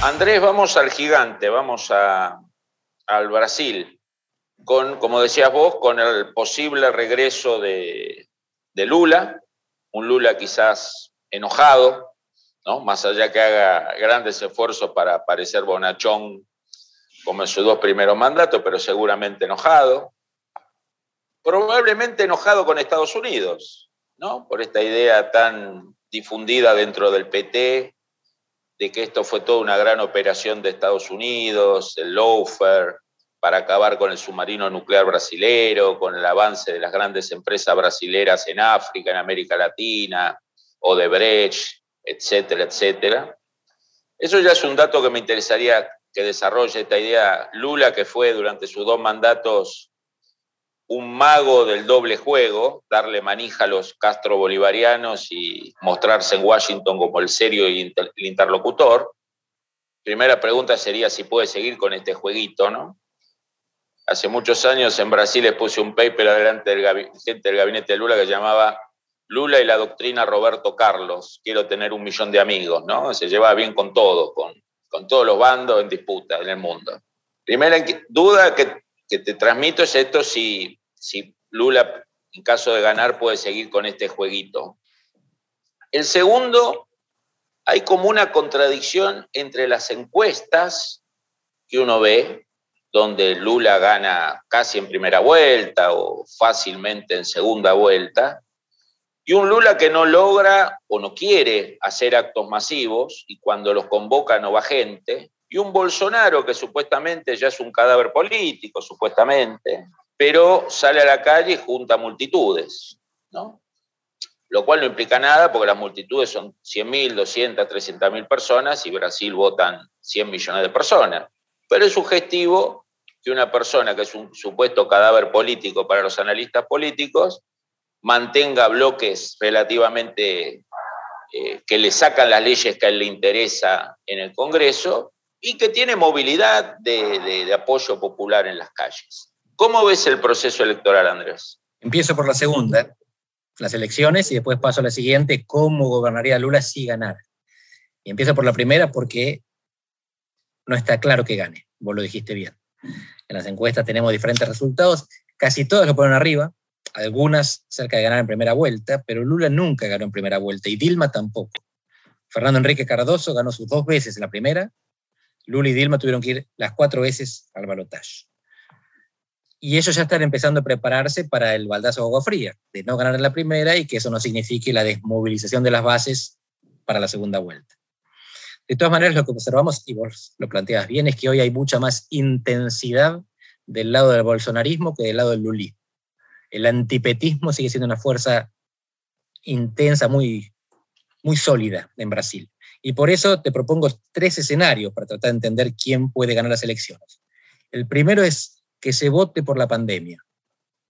Andrés, vamos al gigante, vamos al Brasil, con, como decías vos, con el posible regreso de, Lula, un Lula quizás enojado, ¿no? más allá que haga grandes esfuerzos para parecer bonachón como en sus dos primeros mandatos, pero seguramente enojado, probablemente enojado con Estados Unidos, ¿no? por esta idea tan difundida dentro del PT de que esto fue toda una gran operación de Estados Unidos, el lawfare, para acabar con el submarino nuclear brasilero, con el avance de las grandes empresas brasileras en África, en América Latina, Odebrecht, etcétera, etcétera. Eso ya es un dato que me interesaría que desarrolle esta idea Lula, que fue durante sus dos mandatos un mago del doble juego, darle manija a los Castro bolivarianos y mostrarse en Washington como el serio y el interlocutor. Primera pregunta sería si puede seguir con este jueguito, ¿no? Hace muchos años en Brasil les puse un paper adelante del gente del gabinete de Lula que llamaba Lula y la doctrina Roberto Carlos. Quiero tener un millón de amigos, ¿no? Se lleva bien con todo, con, con todos los bandos en disputa en el mundo. Primera duda que que te transmito es esto, si, si Lula, en caso de ganar, puede seguir con este jueguito. El segundo, hay como una contradicción entre las encuestas que uno ve, donde Lula gana casi en primera vuelta o fácilmente en segunda vuelta, y un Lula que no logra o no quiere hacer actos masivos y cuando los convoca no va gente, y un Bolsonaro que supuestamente ya es un cadáver político, supuestamente, pero sale a la calle y junta multitudes, ¿no? Lo cual no implica nada porque las multitudes son 100.000, 200, 300.000 personas y Brasil votan 100 millones de personas. Pero es sugestivo que una persona que es un supuesto cadáver político para los analistas políticos mantenga bloques relativamente eh, que le sacan las leyes que a él le interesa en el Congreso y que tiene movilidad de, apoyo popular en las calles. ¿Cómo ves el proceso electoral, Andrés? Empiezo por la segunda, las elecciones, y después paso a la siguiente, cómo gobernaría Lula si ganara. Y empiezo por la primera porque no está claro que gane, vos lo dijiste bien. En las encuestas tenemos diferentes resultados, casi todas lo ponen arriba, algunas cerca de ganar en primera vuelta, pero Lula nunca ganó en primera vuelta y Dilma tampoco. Fernando Enrique Cardoso ganó sus dos veces en la primera Lula y Dilma tuvieron que ir las cuatro veces al balotaje. Y ellos ya están empezando a prepararse para el baldazo de agua fría, de no ganar en la primera y que eso no signifique la desmovilización de las bases para la segunda vuelta. De todas maneras, lo que observamos, y vos lo planteas bien, es que hoy hay mucha más intensidad del lado del bolsonarismo que del lado del lulismo. El antipetismo sigue siendo una fuerza intensa, muy, muy sólida en Brasil. Y por eso te propongo tres escenarios para tratar de entender quién puede ganar las elecciones. El primero es que se vote por la pandemia.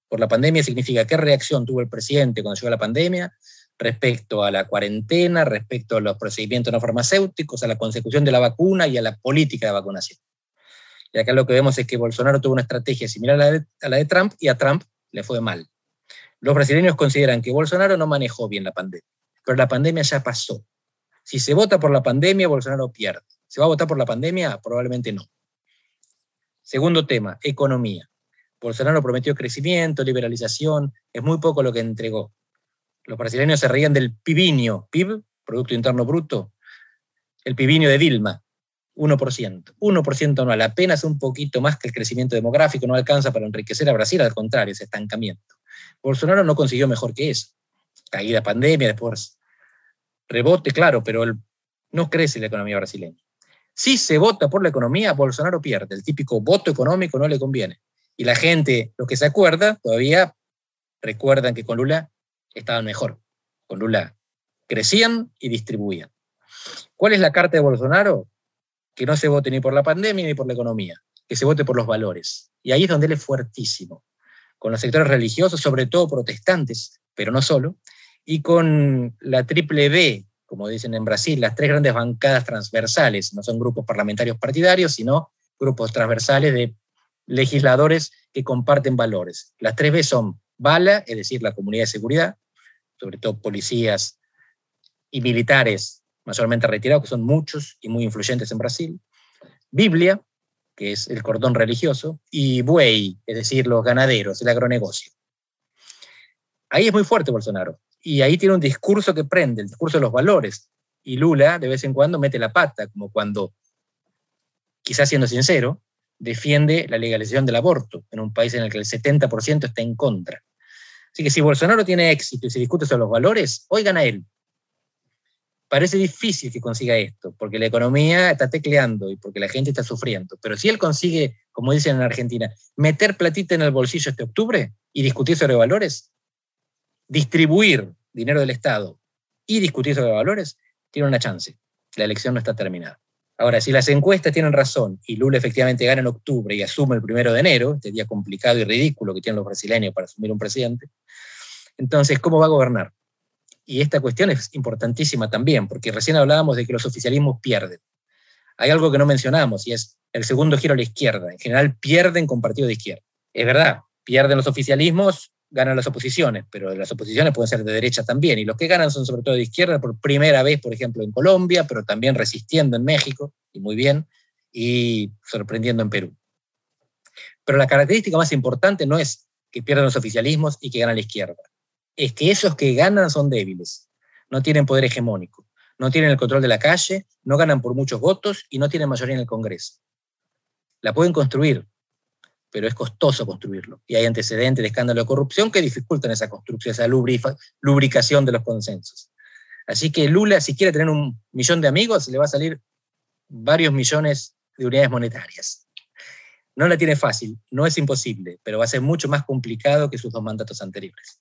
Por la pandemia significa qué reacción tuvo el presidente cuando llegó la pandemia respecto a la cuarentena, respecto a los procedimientos no farmacéuticos, a la consecución de la vacuna y a la política de vacunación. Y acá lo que vemos es que Bolsonaro tuvo una estrategia similar a la de, a la de Trump y a Trump le fue mal. Los brasileños consideran que Bolsonaro no manejó bien la pandemia, pero la pandemia ya pasó. Si se vota por la pandemia, Bolsonaro pierde. ¿Se va a votar por la pandemia? Probablemente no. Segundo tema, economía. Bolsonaro prometió crecimiento, liberalización, es muy poco lo que entregó. Los brasileños se reían del PIBinio, PIB, Producto Interno Bruto, el PIBinio de Dilma, 1%. 1% anual, apenas un poquito más que el crecimiento demográfico, no alcanza para enriquecer a Brasil, al contrario, es estancamiento. Bolsonaro no consiguió mejor que eso. Caída pandemia, después rebote, claro, pero no crece la economía brasileña. Si se vota por la economía, Bolsonaro pierde. El típico voto económico no le conviene. Y la gente, los que se acuerda, todavía recuerdan que con Lula estaban mejor. Con Lula crecían y distribuían. ¿Cuál es la carta de Bolsonaro? que no se vote ni por la pandemia ni por la economía, que se vote por los valores. Y ahí es donde él es fuertísimo, con los sectores religiosos, sobre todo protestantes, pero no solo, y con la triple B, como dicen en Brasil, las tres grandes bancadas transversales, no son grupos parlamentarios partidarios, sino grupos transversales de legisladores que comparten valores. Las tres B son BALA, es decir, la comunidad de seguridad, sobre todo policías y militares mayormente retirados, que son muchos y muy influyentes en Brasil, Biblia, que es el cordón religioso, y buey, es decir, los ganaderos, el agronegocio. Ahí es muy fuerte Bolsonaro, y ahí tiene un discurso que prende, el discurso de los valores, y Lula de vez en cuando mete la pata, como cuando, quizás siendo sincero, defiende la legalización del aborto en un país en el que el 70% está en contra. Así que si Bolsonaro tiene éxito y se discute sobre los valores, hoy gana él. Parece difícil que consiga esto, porque la economía está tecleando y porque la gente está sufriendo. Pero si él consigue, como dicen en Argentina, meter platita en el bolsillo este octubre y discutir sobre valores, distribuir dinero del Estado y discutir sobre valores, tiene una chance. La elección no está terminada. Ahora, si las encuestas tienen razón y Lula efectivamente gana en octubre y asume el primero de enero, este día complicado y ridículo que tienen los brasileños para asumir un presidente, entonces, ¿cómo va a gobernar? Y esta cuestión es importantísima también, porque recién hablábamos de que los oficialismos pierden. Hay algo que no mencionamos y es el segundo giro a la izquierda. En general pierden con partido de izquierda. Es verdad, pierden los oficialismos ganan las oposiciones, pero las oposiciones pueden ser de derecha también, y los que ganan son sobre todo de izquierda por primera vez, por ejemplo, en Colombia, pero también resistiendo en México, y muy bien, y sorprendiendo en Perú. Pero la característica más importante no es que pierdan los oficialismos y que ganan la izquierda, es que esos que ganan son débiles, no tienen poder hegemónico, no tienen el control de la calle, no ganan por muchos votos y no tienen mayoría en el Congreso. La pueden construir, pero es costoso construirlo. Y hay antecedentes de escándalo de corrupción que dificultan esa construcción, esa lubricación de los consensos. Así que Lula, si quiere tener un millón de amigos, le va a salir varios millones de unidades monetarias. No la tiene fácil, no es imposible, pero va a ser mucho más complicado que sus dos mandatos anteriores.